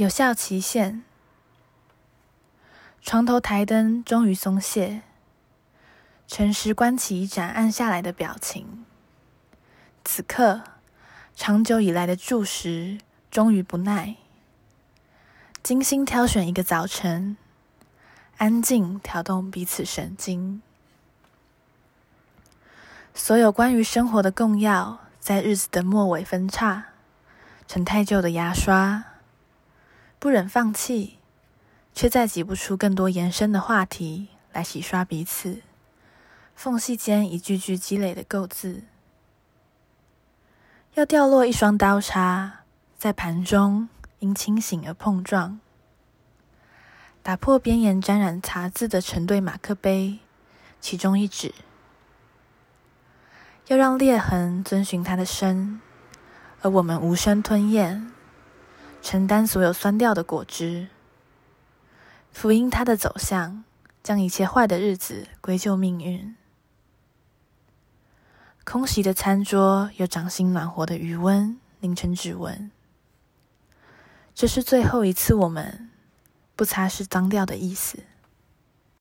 有效期限。床头台灯终于松懈，诚实关起一盏暗下来的表情。此刻，长久以来的注视终于不耐，精心挑选一个早晨，安静挑动彼此神经。所有关于生活的供药，在日子的末尾分叉，成太旧的牙刷。不忍放弃，却再挤不出更多延伸的话题来洗刷彼此缝隙间一句句积累的垢渍。要掉落一双刀叉，在盘中因清醒而碰撞，打破边沿沾染茶渍的成对马克杯，其中一指。要让裂痕遵循它的身，而我们无声吞咽。承担所有酸掉的果汁，福音它的走向，将一切坏的日子归咎命运。空袭的餐桌有掌心暖和的余温凝成指纹。这是最后一次，我们不擦拭脏掉的意思。